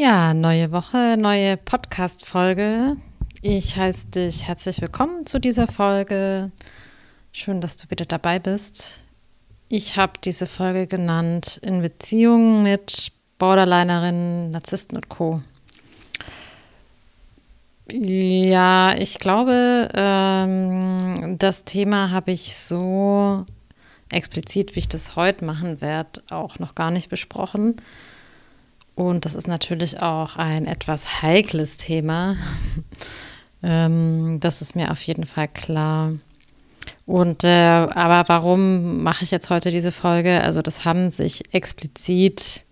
Ja, neue Woche, neue Podcast-Folge. Ich heiße dich herzlich willkommen zu dieser Folge. Schön, dass du wieder dabei bist. Ich habe diese Folge genannt in Beziehung mit Borderlinerinnen, Narzissten und Co. Ja, ich glaube, ähm, das Thema habe ich so explizit, wie ich das heute machen werde, auch noch gar nicht besprochen. Und das ist natürlich auch ein etwas heikles Thema. ähm, das ist mir auf jeden Fall klar. Und äh, aber warum mache ich jetzt heute diese Folge? Also das haben sich explizit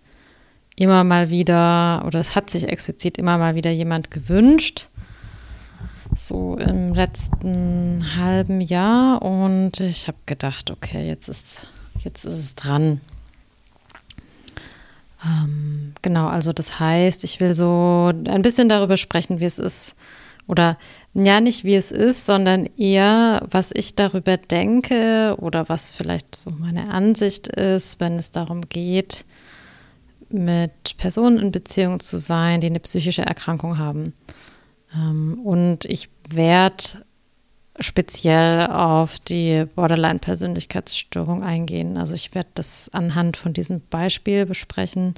immer mal wieder oder es hat sich explizit immer mal wieder jemand gewünscht. So im letzten halben Jahr und ich habe gedacht, okay, jetzt ist jetzt ist es dran. Ähm, genau, also das heißt, ich will so ein bisschen darüber sprechen, wie es ist. Oder ja, nicht wie es ist, sondern eher, was ich darüber denke oder was vielleicht so meine Ansicht ist, wenn es darum geht, mit Personen in Beziehung zu sein, die eine psychische Erkrankung haben. Ähm, und ich werde speziell auf die Borderline-Persönlichkeitsstörung eingehen. Also ich werde das anhand von diesem Beispiel besprechen,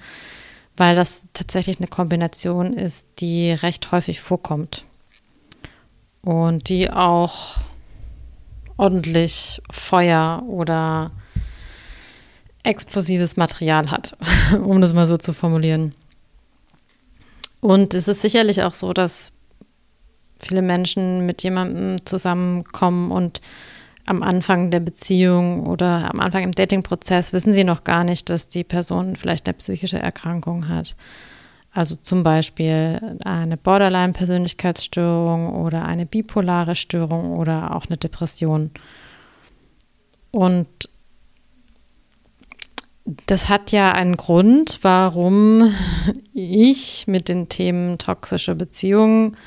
weil das tatsächlich eine Kombination ist, die recht häufig vorkommt und die auch ordentlich Feuer oder explosives Material hat, um das mal so zu formulieren. Und es ist sicherlich auch so, dass viele Menschen mit jemandem zusammenkommen und am Anfang der Beziehung oder am Anfang im Datingprozess wissen sie noch gar nicht, dass die Person vielleicht eine psychische Erkrankung hat. Also zum Beispiel eine Borderline-Persönlichkeitsstörung oder eine bipolare Störung oder auch eine Depression. Und das hat ja einen Grund, warum ich mit den Themen toxische Beziehungen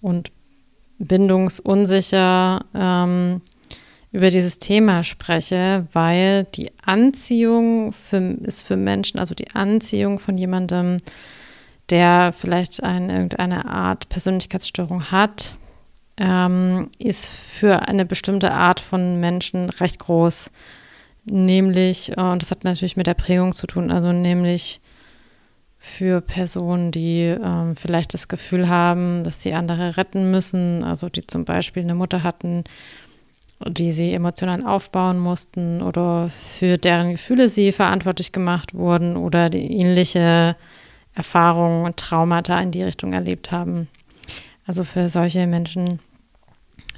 und bindungsunsicher ähm, über dieses Thema spreche, weil die Anziehung für, ist für Menschen, also die Anziehung von jemandem, der vielleicht eine, irgendeine Art Persönlichkeitsstörung hat, ähm, ist für eine bestimmte Art von Menschen recht groß. Nämlich, und das hat natürlich mit der Prägung zu tun, also nämlich für Personen, die ähm, vielleicht das Gefühl haben, dass sie andere retten müssen, also die zum Beispiel eine Mutter hatten, die sie emotional aufbauen mussten oder für deren Gefühle sie verantwortlich gemacht wurden oder die ähnliche Erfahrungen und Traumata in die Richtung erlebt haben. Also für solche Menschen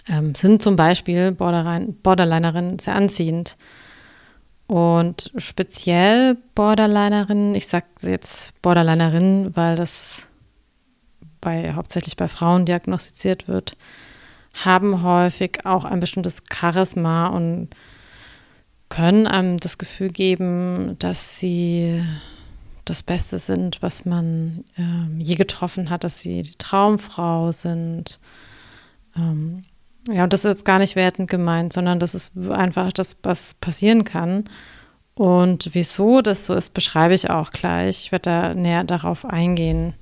ähm, sind zum Beispiel Borderlinerinnen sehr anziehend. Und speziell Borderlinerinnen, ich sage jetzt Borderlinerinnen, weil das bei, hauptsächlich bei Frauen diagnostiziert wird, haben häufig auch ein bestimmtes Charisma und können einem das Gefühl geben, dass sie das Beste sind, was man ähm, je getroffen hat, dass sie die Traumfrau sind. Ähm, ja, und das ist jetzt gar nicht wertend gemeint, sondern das ist einfach das, was passieren kann. Und wieso das so ist, beschreibe ich auch gleich. Ich werde da näher darauf eingehen,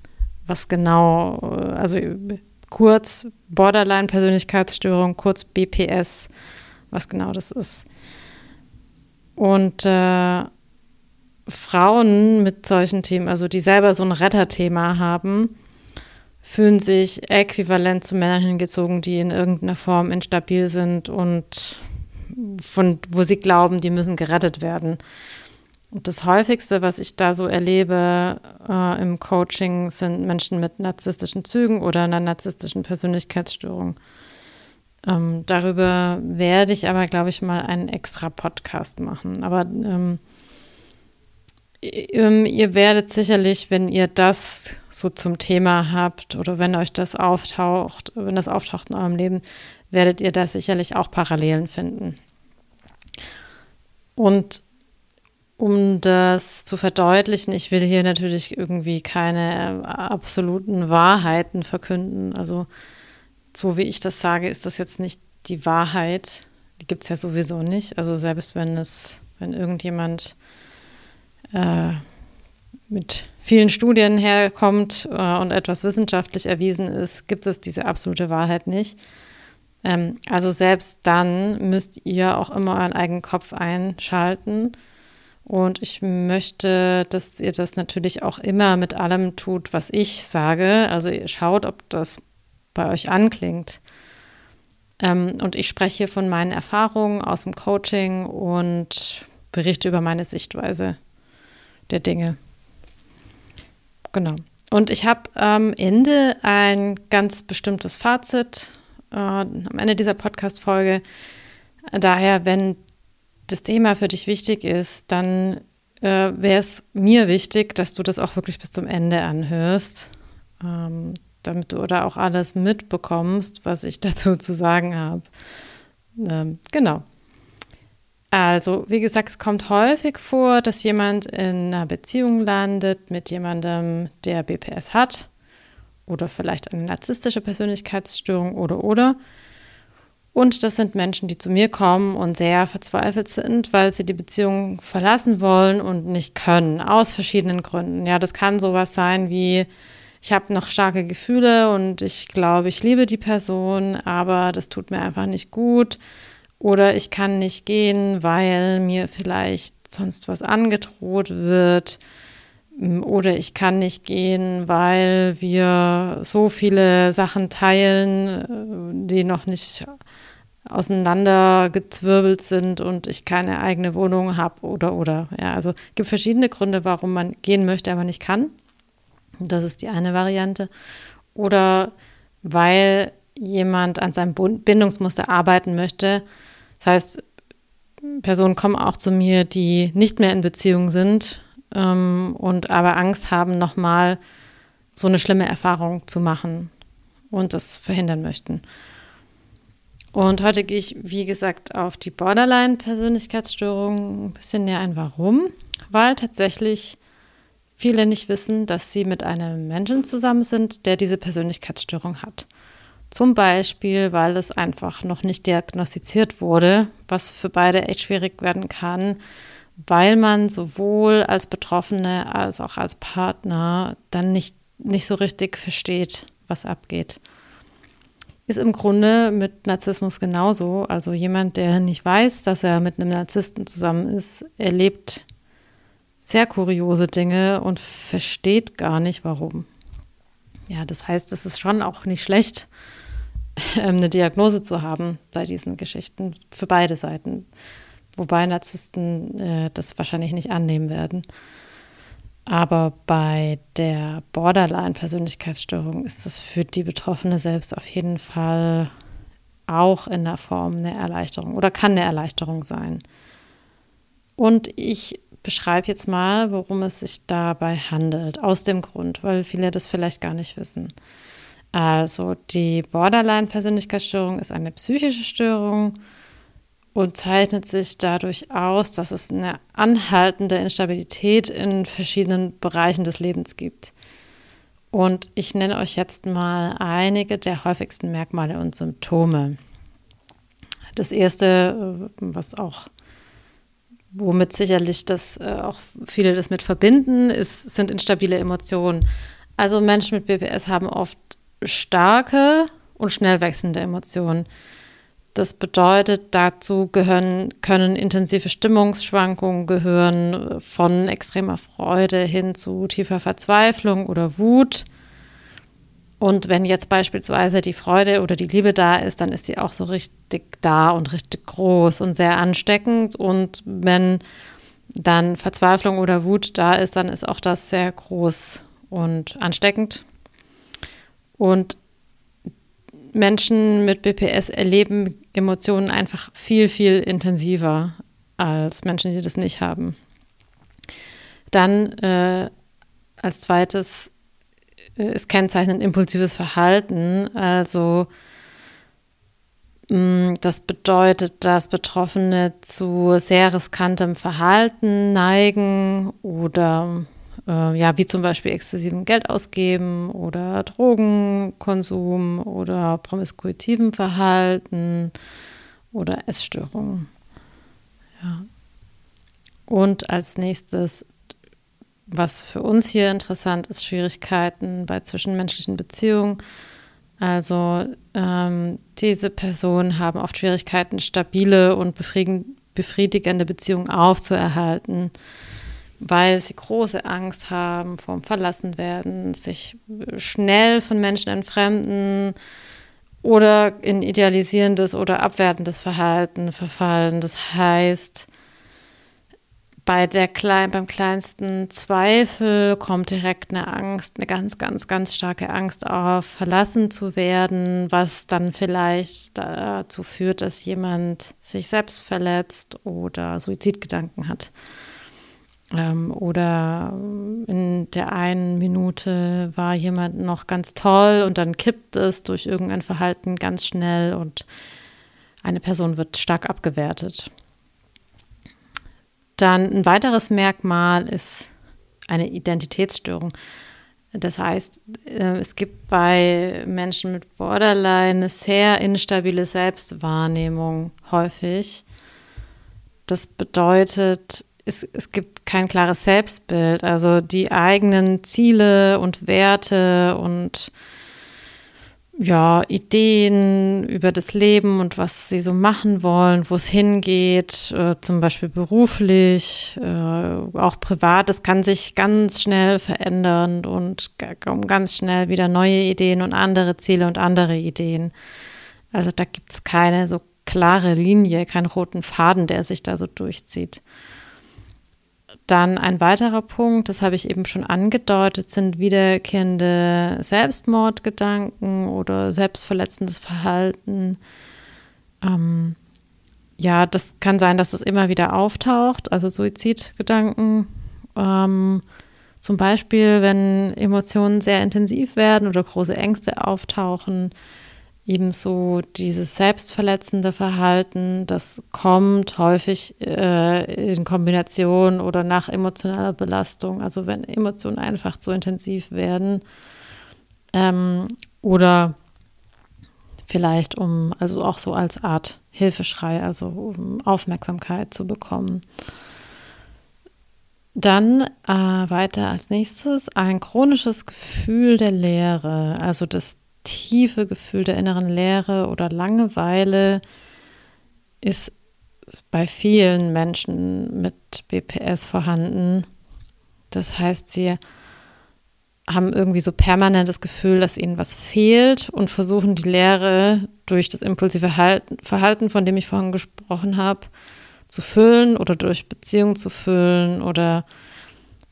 was genau, also kurz Borderline-Persönlichkeitsstörung, kurz BPS, was genau das ist. Und äh, Frauen mit solchen Themen, also die selber so ein Retterthema haben, fühlen sich äquivalent zu Männern hingezogen, die in irgendeiner Form instabil sind und von wo sie glauben, die müssen gerettet werden. Und das häufigste, was ich da so erlebe äh, im Coaching, sind Menschen mit narzisstischen Zügen oder einer narzisstischen Persönlichkeitsstörung. Ähm, darüber werde ich aber, glaube ich, mal einen extra Podcast machen. Aber ähm, ihr werdet sicherlich, wenn ihr das so zum Thema habt oder wenn euch das auftaucht, wenn das auftaucht in eurem Leben, werdet ihr da sicherlich auch Parallelen finden. Und um das zu verdeutlichen, ich will hier natürlich irgendwie keine absoluten Wahrheiten verkünden. Also so wie ich das sage, ist das jetzt nicht die Wahrheit. Die gibt es ja sowieso nicht. Also selbst wenn es, wenn irgendjemand äh, mit vielen Studien herkommt äh, und etwas wissenschaftlich erwiesen ist, gibt es diese absolute Wahrheit nicht. Ähm, also selbst dann müsst ihr auch immer euren eigenen Kopf einschalten. Und ich möchte, dass ihr das natürlich auch immer mit allem tut, was ich sage. Also ihr schaut, ob das bei euch anklingt. Ähm, und ich spreche hier von meinen Erfahrungen aus dem Coaching und berichte über meine Sichtweise der Dinge. Genau. Und ich habe am Ende ein ganz bestimmtes Fazit äh, am Ende dieser Podcast-Folge. Daher, wenn das Thema für dich wichtig ist, dann äh, wäre es mir wichtig, dass du das auch wirklich bis zum Ende anhörst, ähm, damit du da auch alles mitbekommst, was ich dazu zu sagen habe. Ähm, genau. Also, wie gesagt, es kommt häufig vor, dass jemand in einer Beziehung landet mit jemandem, der BPS hat oder vielleicht eine narzisstische Persönlichkeitsstörung oder oder. Und das sind Menschen, die zu mir kommen und sehr verzweifelt sind, weil sie die Beziehung verlassen wollen und nicht können, aus verschiedenen Gründen. Ja, das kann sowas sein wie, ich habe noch starke Gefühle und ich glaube, ich liebe die Person, aber das tut mir einfach nicht gut. Oder ich kann nicht gehen, weil mir vielleicht sonst was angedroht wird. Oder ich kann nicht gehen, weil wir so viele Sachen teilen, äh, die noch nicht auseinandergezwirbelt sind und ich keine eigene Wohnung habe oder oder. Ja, also es gibt verschiedene Gründe, warum man gehen möchte, aber nicht kann. Das ist die eine Variante. Oder weil jemand an seinem Bindungsmuster arbeiten möchte. Das heißt, Personen kommen auch zu mir, die nicht mehr in Beziehung sind ähm, und aber Angst haben, nochmal so eine schlimme Erfahrung zu machen und das verhindern möchten. Und heute gehe ich, wie gesagt, auf die Borderline-Persönlichkeitsstörung ein bisschen näher ein. Warum? Weil tatsächlich viele nicht wissen, dass sie mit einem Menschen zusammen sind, der diese Persönlichkeitsstörung hat. Zum Beispiel, weil es einfach noch nicht diagnostiziert wurde, was für beide echt schwierig werden kann, weil man sowohl als Betroffene als auch als Partner dann nicht, nicht so richtig versteht, was abgeht. Ist im Grunde mit Narzissmus genauso. Also jemand, der nicht weiß, dass er mit einem Narzissten zusammen ist, erlebt sehr kuriose Dinge und versteht gar nicht, warum. Ja, das heißt, es ist schon auch nicht schlecht, eine Diagnose zu haben bei diesen Geschichten für beide Seiten. Wobei Narzissten äh, das wahrscheinlich nicht annehmen werden. Aber bei der Borderline-Persönlichkeitsstörung ist das für die Betroffene selbst auf jeden Fall auch in der Form eine Erleichterung oder kann eine Erleichterung sein. Und ich beschreibe jetzt mal, worum es sich dabei handelt, aus dem Grund, weil viele das vielleicht gar nicht wissen. Also die Borderline-Persönlichkeitsstörung ist eine psychische Störung und zeichnet sich dadurch aus, dass es eine anhaltende Instabilität in verschiedenen Bereichen des Lebens gibt. Und ich nenne euch jetzt mal einige der häufigsten Merkmale und Symptome. Das erste, äh, was auch, womit sicherlich das äh, auch viele das mit verbinden, ist, sind instabile Emotionen. Also Menschen mit BPS haben oft starke und schnell wechselnde Emotionen. Das bedeutet, dazu gehören, können intensive Stimmungsschwankungen gehören, von extremer Freude hin zu tiefer Verzweiflung oder Wut. Und wenn jetzt beispielsweise die Freude oder die Liebe da ist, dann ist sie auch so richtig da und richtig groß und sehr ansteckend. Und wenn dann Verzweiflung oder Wut da ist, dann ist auch das sehr groß und ansteckend. Und Menschen mit BPS erleben Emotionen einfach viel, viel intensiver als Menschen, die das nicht haben. Dann äh, als zweites äh, ist kennzeichnend impulsives Verhalten. Also mh, mm, das bedeutet, dass Betroffene zu sehr riskantem Verhalten neigen oder äh, ja, wie zum Beispiel exzessiven Geld ausgeben oder Drogenkonsum oder promiskuitiven Verhalten oder Essstörungen. Ja. Und als nächstes was für uns hier interessant ist, Schwierigkeiten bei zwischenmenschlichen Beziehungen. Also ähm, diese Personen haben oft Schwierigkeiten, stabile und befriedigende Beziehungen aufzuerhalten, weil sie große Angst haben vom Verlassenwerden, sich schnell von Menschen entfremden oder in idealisierendes oder abwertendes Verhalten verfallen. Das heißt, bei der klein, beim kleinsten Zweifel kommt direkt eine Angst, eine ganz, ganz, ganz starke Angst auf, verlassen zu werden, was dann vielleicht dazu führt, dass jemand sich selbst verletzt oder Suizidgedanken hat. Ähm, oder in der einen Minute war jemand noch ganz toll und dann kippt es durch irgendein Verhalten ganz schnell und eine Person wird stark abgewertet. Dann ein weiteres Merkmal ist eine Identitätsstörung. Das heißt, äh, es gibt bei Menschen mit Borderline eine sehr instabile Selbstwahrnehmung häufig. Das bedeutet, es, es gibt kein klares Selbstbild. Also die eigenen Ziele und Werte und ja, Ideen über das Leben und was sie so machen wollen, wo es hingeht, äh, zum Beispiel beruflich, äh, auch privat. Das kann sich ganz schnell verändern und kommen ganz schnell wieder neue Ideen und andere Ziele und andere Ideen. Also da gibt es keine so klare Linie, keinen roten Faden, der sich da so durchzieht. Dann ein weiterer Punkt, das habe ich eben schon angedeutet, sind wiederkehrende Selbstmordgedanken oder selbstverletzendes Verhalten. Ähm, ja, das kann sein, dass es immer wieder auftaucht, also Suizidgedanken. Ähm, zum Beispiel, wenn Emotionen sehr intensiv werden oder große Ängste auftauchen, Ebenso dieses selbstverletzende Verhalten, das kommt häufig äh, in Kombination oder nach emotionaler Belastung, also wenn Emotionen einfach zu intensiv werden ähm, oder vielleicht um, also auch so als Art Hilfeschrei, also um Aufmerksamkeit zu bekommen. Dann äh, weiter als nächstes ein chronisches Gefühl der Leere, also das tiefe Gefühl der inneren Leere oder Langeweile ist bei vielen Menschen mit BPS vorhanden. Das heißt, sie haben irgendwie so permanent das Gefühl, dass ihnen was fehlt und versuchen die Leere durch das impulsive Verhalten, von dem ich vorhin gesprochen habe, zu füllen oder durch Beziehungen zu füllen oder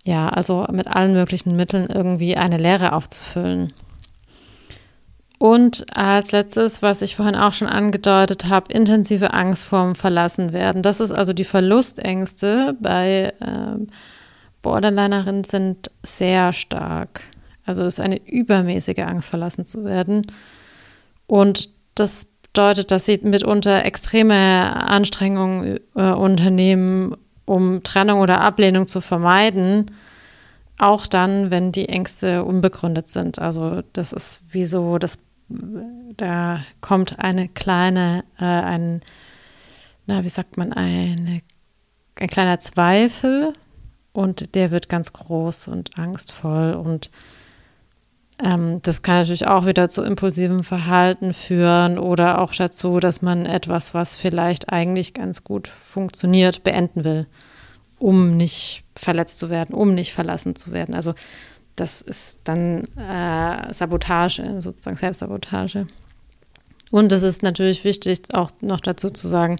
ja, also mit allen möglichen Mitteln irgendwie eine Leere aufzufüllen. Und als letztes, was ich vorhin auch schon angedeutet habe, intensive Angst vorm Verlassenwerden. Das ist also die Verlustängste bei ähm, Borderlinerinnen sind sehr stark. Also es ist eine übermäßige Angst, verlassen zu werden. Und das bedeutet, dass sie mitunter extreme Anstrengungen äh, unternehmen, um Trennung oder Ablehnung zu vermeiden auch dann, wenn die Ängste unbegründet sind. Also das ist wie so das da kommt eine kleine, äh, ein, na, wie sagt man, eine, ein kleiner Zweifel und der wird ganz groß und angstvoll und ähm, das kann natürlich auch wieder zu impulsivem Verhalten führen oder auch dazu, dass man etwas, was vielleicht eigentlich ganz gut funktioniert, beenden will, um nicht verletzt zu werden, um nicht verlassen zu werden. Also das ist dann äh, Sabotage, sozusagen Selbstsabotage. Und es ist natürlich wichtig, auch noch dazu zu sagen,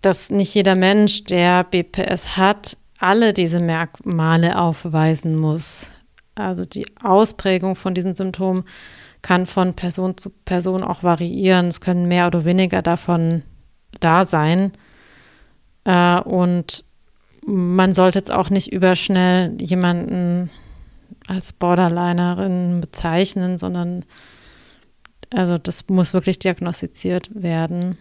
dass nicht jeder Mensch, der BPS hat, alle diese Merkmale aufweisen muss. Also die Ausprägung von diesen Symptomen kann von Person zu Person auch variieren. Es können mehr oder weniger davon da sein. Äh, und man sollte jetzt auch nicht überschnell jemanden als Borderlinerin bezeichnen, sondern also das muss wirklich diagnostiziert werden.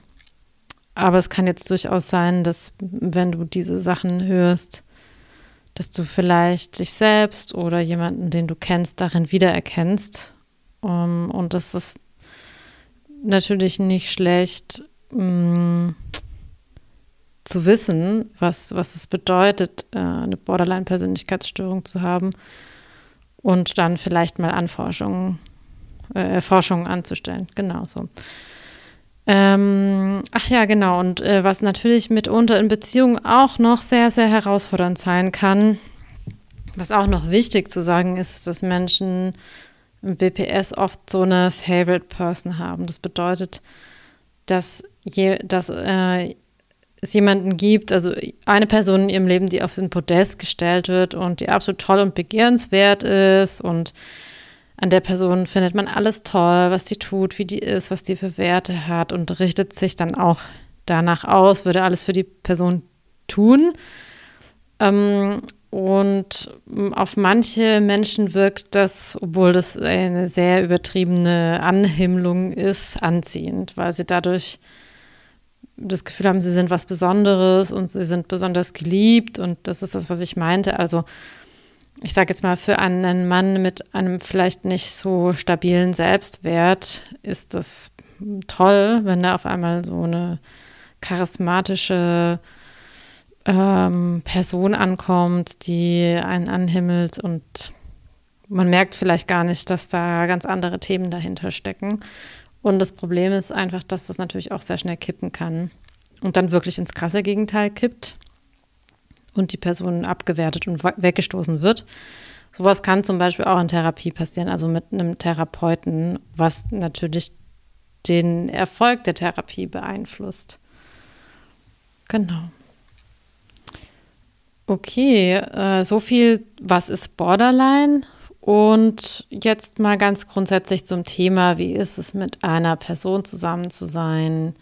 Aber es kann jetzt durchaus sein, dass wenn du diese Sachen hörst, dass du vielleicht dich selbst oder jemanden, den du kennst, darin wiedererkennst. Um, und das ist natürlich nicht schlecht, um, zu wissen, was, was es bedeutet, äh, eine Borderline-Persönlichkeitsstörung zu haben und dann vielleicht mal Anforschungen, äh, Forschungen anzustellen. Genau so. Ähm, ach ja, genau. Und äh, was natürlich mitunter in Beziehungen auch noch sehr, sehr herausfordernd sein kann, was auch noch wichtig zu sagen ist, dass Menschen im BPS oft so eine Favorite Person haben. Das bedeutet, dass, je, dass äh, es jemanden gibt, also eine Person in ihrem Leben, die auf den Podest gestellt wird und die absolut toll und begehrenswert ist und an der Person findet man alles toll, was die tut, wie die ist, was die für Werte hat und richtet sich dann auch danach aus, würde alles für die Person tun. Ähm, und auf manche Menschen wirkt das, obwohl das eine sehr übertriebene Anhimmlung ist, anziehend, weil sie dadurch das Gefühl haben, sie sind was Besonderes und sie sind besonders geliebt. Und das ist das, was ich meinte. Also ich sage jetzt mal, für einen Mann mit einem vielleicht nicht so stabilen Selbstwert ist das toll, wenn da auf einmal so eine charismatische ähm, Person ankommt, die einen anhimmelt und man merkt vielleicht gar nicht, dass da ganz andere Themen dahinter stecken. Und das Problem ist einfach, dass das natürlich auch sehr schnell kippen kann und dann wirklich ins krasse Gegenteil kippt und die Person abgewertet und weggestoßen wird. Sowas kann zum Beispiel auch in Therapie passieren, also mit einem Therapeuten, was natürlich den Erfolg der Therapie beeinflusst. Genau. Okay, äh, so viel, was ist Borderline? Und jetzt mal ganz grundsätzlich zum Thema, wie ist es mit einer Person zusammen zu sein?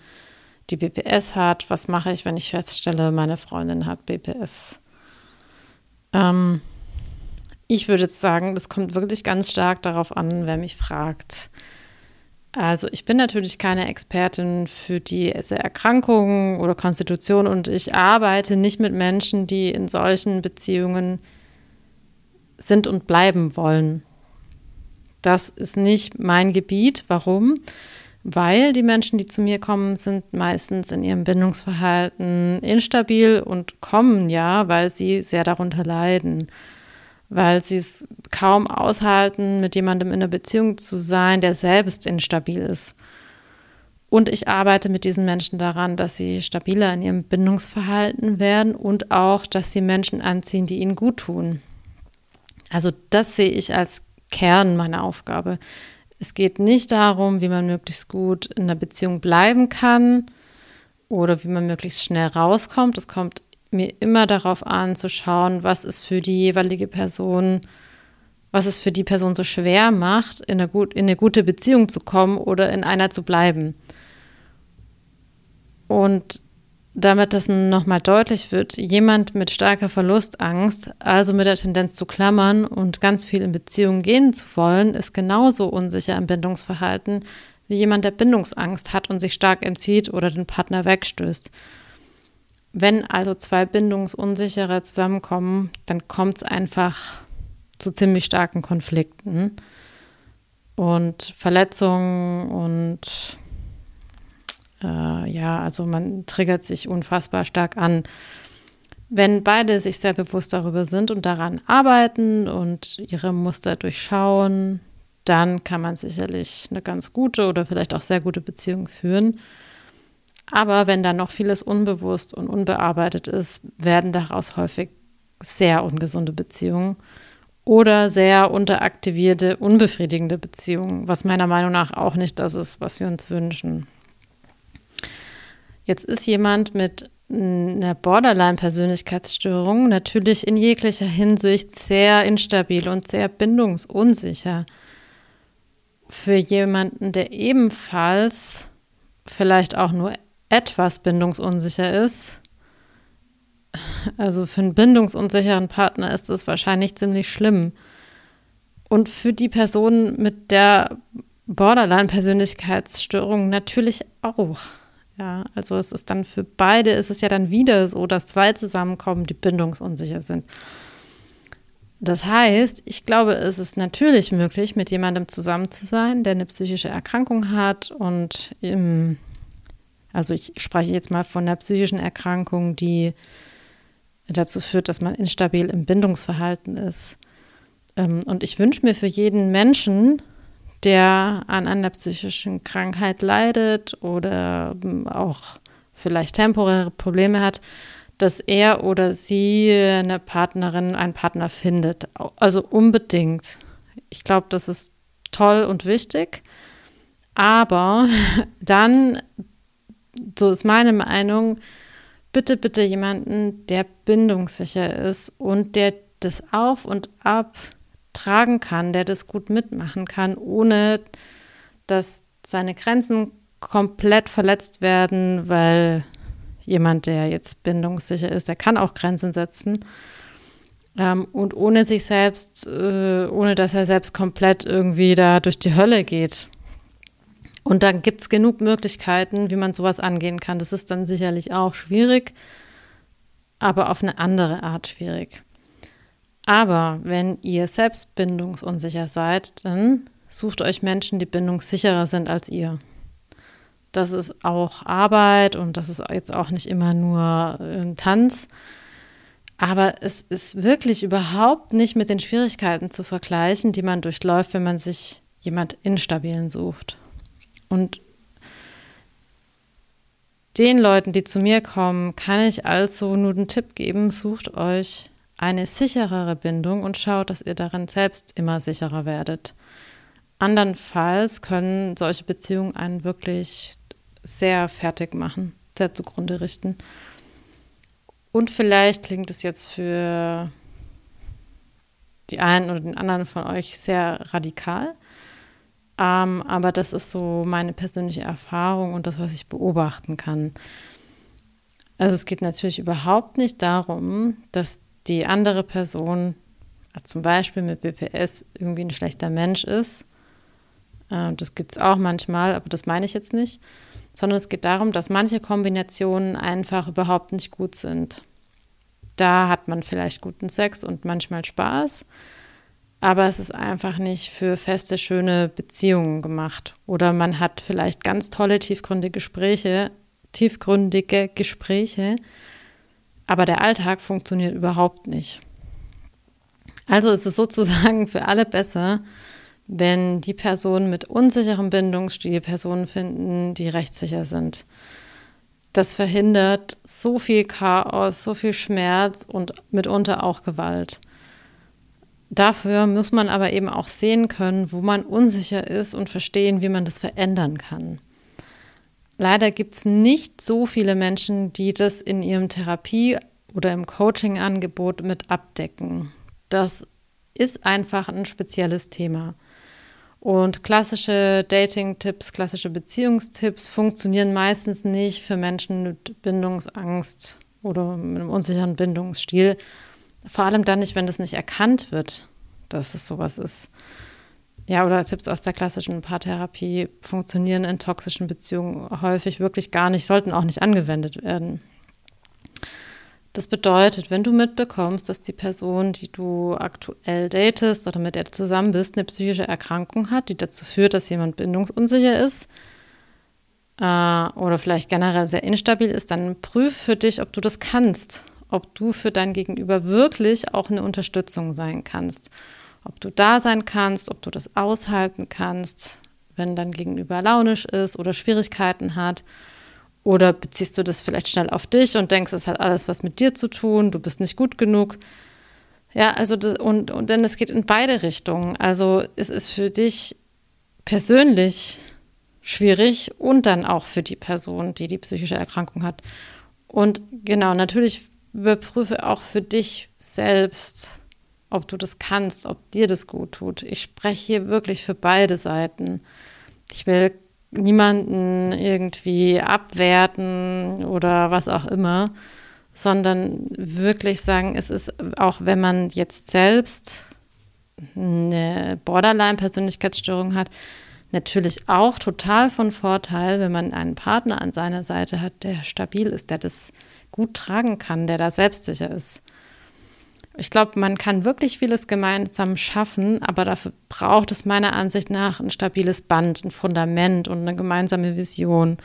die BPS hat. Was mache ich, wenn ich feststelle, meine Freundin hat BPS? Ähm, ich würde jetzt sagen, das kommt wirklich ganz stark darauf an, wer mich fragt. Also ich bin natürlich keine Expertin für diese Erkrankungen oder Konstitution und ich arbeite nicht mit Menschen, die in solchen Beziehungen sind und bleiben wollen. Das ist nicht mein Gebiet. Warum? weil die Menschen, die zu mir kommen, sind meistens in ihrem Bindungsverhalten instabil und kommen ja, weil sie sehr darunter leiden, weil sie es kaum aushalten, mit jemandem in einer Beziehung zu sein, der selbst instabil ist. Und ich arbeite mit diesen Menschen daran, dass sie stabiler in ihrem Bindungsverhalten werden und auch, dass sie Menschen anziehen, die ihnen gut tun. Also das sehe ich als Kern meiner Aufgabe. Es geht nicht darum, wie man möglichst gut in einer Beziehung bleiben kann oder wie man möglichst schnell rauskommt. Es kommt mir immer darauf an, zu schauen, was es für die jeweilige Person, was es für die Person so schwer macht, in eine, gut, in eine gute Beziehung zu kommen oder in einer zu bleiben. Und damit das nochmal deutlich wird, jemand mit starker Verlustangst, also mit der Tendenz zu klammern und ganz viel in Beziehungen gehen zu wollen, ist genauso unsicher im Bindungsverhalten wie jemand, der Bindungsangst hat und sich stark entzieht oder den Partner wegstößt. Wenn also zwei Bindungsunsichere zusammenkommen, dann kommt es einfach zu ziemlich starken Konflikten und Verletzungen und äh, ja, also man triggert sich unfassbar stark an. Wenn beide sich sehr bewusst darüber sind und daran arbeiten und ihre Muster durchschauen, dann kann man sicherlich eine ganz gute oder vielleicht auch sehr gute Beziehung führen. Aber wenn da noch vieles unbewusst und unbearbeitet ist, werden daraus häufig sehr ungesunde Beziehungen oder sehr unteraktivierte, unbefriedigende Beziehungen, was meiner Meinung nach auch nicht das ist, was wir uns wünschen. Jetzt ist jemand mit einer Borderline-Persönlichkeitsstörung natürlich in jeglicher Hinsicht sehr instabil und sehr bindungsunsicher. Für jemanden, der ebenfalls vielleicht auch nur etwas bindungsunsicher ist, also für einen bindungsunsicheren Partner ist das wahrscheinlich ziemlich schlimm. Und für die Person mit der Borderline-Persönlichkeitsstörung natürlich auch. Ja, also es ist dann für beide, ist es ja dann wieder so, dass zwei zusammenkommen, die bindungsunsicher sind. Das heißt, ich glaube, es ist natürlich möglich, mit jemandem zusammen zu sein, der eine psychische Erkrankung hat und im, Also ich spreche jetzt mal von einer psychischen Erkrankung, die dazu führt, dass man instabil im Bindungsverhalten ist. Ähm, und ich wünsche mir für jeden Menschen, der an einer psychischen Krankheit leidet oder ähm, auch vielleicht temporäre Probleme hat, dass er oder sie eine Partnerin, einen Partner findet. Also unbedingt. Ich glaube, das ist toll und wichtig. Aber dann, so ist meine Meinung, bitte, bitte jemanden, der bindungssicher ist und der das auf und ab tragen kann, der das gut mitmachen kann, ohne dass seine Grenzen komplett verletzt werden, weil jemand, der jetzt bindungssicher ist, der kann auch Grenzen setzen. Ähm, und ohne sich selbst, äh, ohne dass er selbst komplett irgendwie da durch die Hölle geht. Und dann gibt es genug Möglichkeiten, wie man sowas angehen kann. Das ist dann sicherlich auch schwierig, aber auf eine andere Art schwierig. Aber wenn ihr selbst bindungsunsicher seid, dann sucht euch Menschen, die bindungssicherer sind als ihr. Das ist auch Arbeit und das ist jetzt auch nicht immer nur ein Tanz. Aber es ist wirklich überhaupt nicht mit den Schwierigkeiten zu vergleichen, die man durchläuft, wenn man sich jemand Instabilen sucht. Und den Leuten, die zu mir kommen, kann ich also nur den Tipp geben, sucht euch eine sicherere Bindung und schaut, dass ihr darin selbst immer sicherer werdet. Andernfalls können solche Beziehungen einen wirklich sehr fertig machen, sehr zugrunde richten. Und vielleicht klingt es jetzt für die einen oder den anderen von euch sehr radikal. Ähm, aber das ist so meine persönliche Erfahrung und das, was ich beobachten kann. Also es geht natürlich überhaupt nicht darum, dass die andere Person zum Beispiel mit BPS irgendwie ein schlechter Mensch ist. Äh, das gibt es auch manchmal, aber das meine ich jetzt nicht. Sondern es geht darum, dass manche Kombinationen einfach überhaupt nicht gut sind. Da hat man vielleicht guten Sex und manchmal Spaß, aber es ist einfach nicht für feste, schöne Beziehungen gemacht. Oder man hat vielleicht ganz tolle, tiefgründige Gespräche, tiefgründige Gespräche, aber der Alltag funktioniert überhaupt nicht. Also ist es sozusagen für alle besser, wenn die Personen mit unsicherem Bindungsstil Personen finden, die rechtssicher sind. Das verhindert so viel Chaos, so viel Schmerz und mitunter auch Gewalt. Dafür muss man aber eben auch sehen können, wo man unsicher ist und verstehen, wie man das verändern kann. Leider gibt es nicht so viele Menschen, die das in ihrem Therapie- oder im Coaching-Angebot mit abdecken. Das ist einfach ein spezielles Thema. Und klassische Dating-Tipps, klassische Beziehungstipps funktionieren meistens nicht für Menschen mit Bindungsangst oder mit einem unsicheren Bindungsstil. Vor allem dann nicht, wenn das nicht erkannt wird, dass es sowas ist. Ja, oder Tipps aus der klassischen Paartherapie funktionieren in toxischen Beziehungen häufig wirklich gar nicht, sollten auch nicht angewendet werden. Das bedeutet, wenn du mitbekommst, dass die Person, die du aktuell datest oder mit der du zusammen bist, eine psychische Erkrankung hat, die dazu führt, dass jemand bindungsunsicher ist äh, oder vielleicht generell sehr instabil ist, dann prüf für dich, ob du das kannst, ob du für dein Gegenüber wirklich auch eine Unterstützung sein kannst ob du da sein kannst, ob du das aushalten kannst, wenn dein Gegenüber launisch ist oder Schwierigkeiten hat. Oder beziehst du das vielleicht schnell auf dich und denkst, es hat alles was mit dir zu tun, du bist nicht gut genug. Ja, also das, und, und denn es geht in beide Richtungen. Also es ist für dich persönlich schwierig und dann auch für die Person, die die psychische Erkrankung hat. Und genau, natürlich überprüfe auch für dich selbst, ob du das kannst, ob dir das gut tut. Ich spreche hier wirklich für beide Seiten. Ich will niemanden irgendwie abwerten oder was auch immer, sondern wirklich sagen, es ist auch, wenn man jetzt selbst eine Borderline-Persönlichkeitsstörung hat, natürlich auch total von Vorteil, wenn man einen Partner an seiner Seite hat, der stabil ist, der das gut tragen kann, der da selbstsicher ist. Ich glaube, man kann wirklich vieles gemeinsam schaffen, aber dafür braucht es meiner Ansicht nach ein stabiles Band, ein Fundament und eine gemeinsame Vision.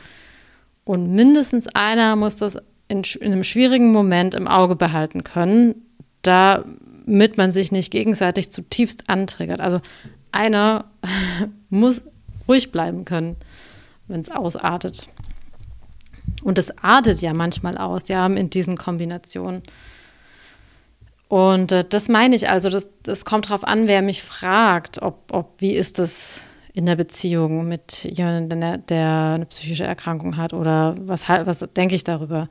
Und mindestens einer muss das in, in einem schwierigen Moment im Auge behalten können, damit man sich nicht gegenseitig zutiefst antriggert. Also einer muss ruhig bleiben können, wenn es ausartet. Und es artet ja manchmal aus, ja, in diesen Kombinationen. Und äh, das meine ich also, das, das kommt darauf an, wer mich fragt, ob, ob wie ist das in der Beziehung mit jemandem, der, der eine psychische Erkrankung hat oder was, was denke ich darüber.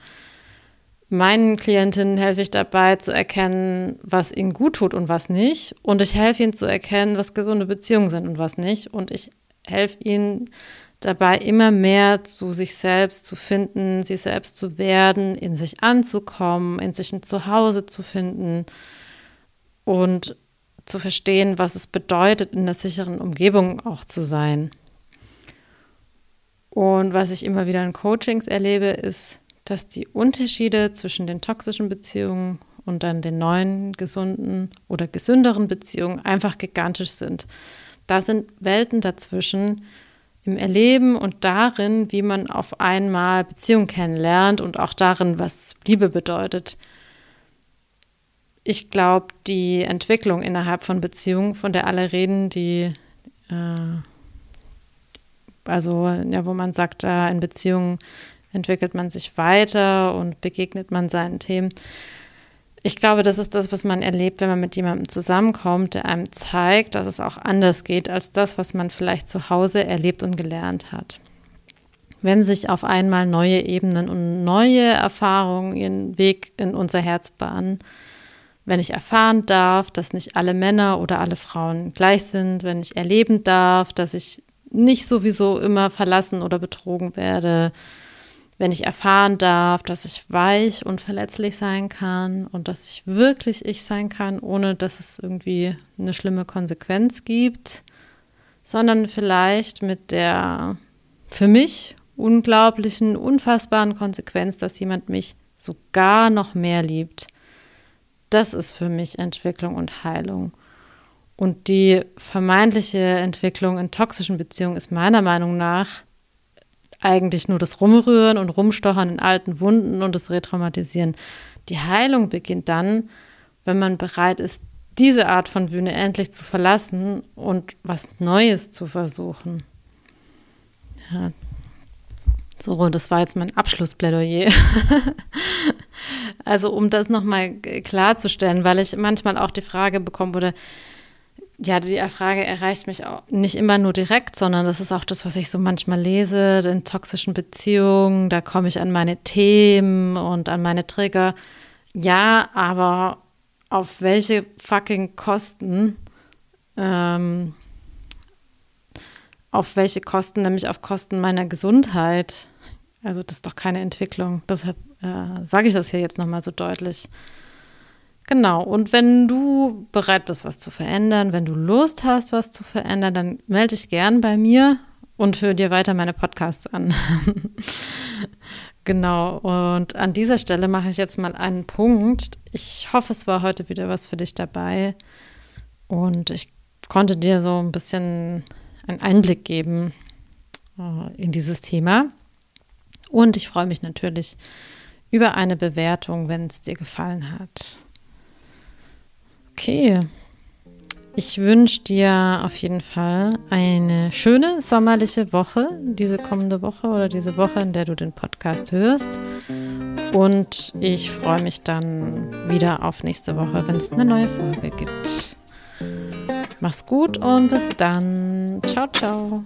Meinen Klientinnen helfe ich dabei zu erkennen, was ihnen gut tut und was nicht. Und ich helfe ihnen zu erkennen, was gesunde Beziehungen sind und was nicht. Und ich helfe ihnen dabei immer mehr zu sich selbst zu finden, sich selbst zu werden, in sich anzukommen, in sich ein Zuhause zu finden und zu verstehen, was es bedeutet, in der sicheren Umgebung auch zu sein. Und was ich immer wieder in Coachings erlebe, ist, dass die Unterschiede zwischen den toxischen Beziehungen und dann den neuen, gesunden oder gesünderen Beziehungen einfach gigantisch sind. Da sind Welten dazwischen, im Erleben und darin, wie man auf einmal Beziehungen kennenlernt und auch darin, was Liebe bedeutet. Ich glaube, die Entwicklung innerhalb von Beziehungen, von der alle reden, die, äh, also ja, wo man sagt, äh, in Beziehungen entwickelt man sich weiter und begegnet man seinen Themen. Ich glaube, das ist das, was man erlebt, wenn man mit jemandem zusammenkommt, der einem zeigt, dass es auch anders geht als das, was man vielleicht zu Hause erlebt und gelernt hat. Wenn sich auf einmal neue Ebenen und neue Erfahrungen ihren Weg in unser Herz bahnen, wenn ich erfahren darf, dass nicht alle Männer oder alle Frauen gleich sind, wenn ich erleben darf, dass ich nicht sowieso immer verlassen oder betrogen werde, wenn ich erfahren darf, dass ich weich und verletzlich sein kann und dass ich wirklich ich sein kann, ohne dass es irgendwie eine schlimme Konsequenz gibt, sondern vielleicht mit der für mich unglaublichen, unfassbaren Konsequenz, dass jemand mich sogar noch mehr liebt. Das ist für mich Entwicklung und Heilung. Und die vermeintliche Entwicklung in toxischen Beziehungen ist meiner Meinung nach eigentlich nur das Rumrühren und Rumstochern in alten Wunden und das Retraumatisieren. Die Heilung beginnt dann, wenn man bereit ist, diese Art von Bühne endlich zu verlassen und was Neues zu versuchen. Ja. So, das war jetzt mein Abschlussplädoyer. also um das nochmal klarzustellen, weil ich manchmal auch die Frage bekommen wurde, ja, die Frage erreicht mich auch nicht immer nur direkt, sondern das ist auch das, was ich so manchmal lese in toxischen Beziehungen. Da komme ich an meine Themen und an meine Trigger. Ja, aber auf welche fucking Kosten? Ähm, auf welche Kosten? Nämlich auf Kosten meiner Gesundheit. Also das ist doch keine Entwicklung. Deshalb äh, sage ich das hier jetzt nochmal so deutlich. Genau, und wenn du bereit bist, was zu verändern, wenn du Lust hast, was zu verändern, dann melde dich gern bei mir und höre dir weiter meine Podcasts an. genau, und an dieser Stelle mache ich jetzt mal einen Punkt. Ich hoffe, es war heute wieder was für dich dabei und ich konnte dir so ein bisschen einen Einblick geben äh, in dieses Thema. Und ich freue mich natürlich über eine Bewertung, wenn es dir gefallen hat. Okay. Ich wünsche dir auf jeden Fall eine schöne sommerliche Woche, diese kommende Woche oder diese Woche, in der du den Podcast hörst. Und ich freue mich dann wieder auf nächste Woche, wenn es eine neue Folge gibt. Mach's gut und bis dann. Ciao, ciao.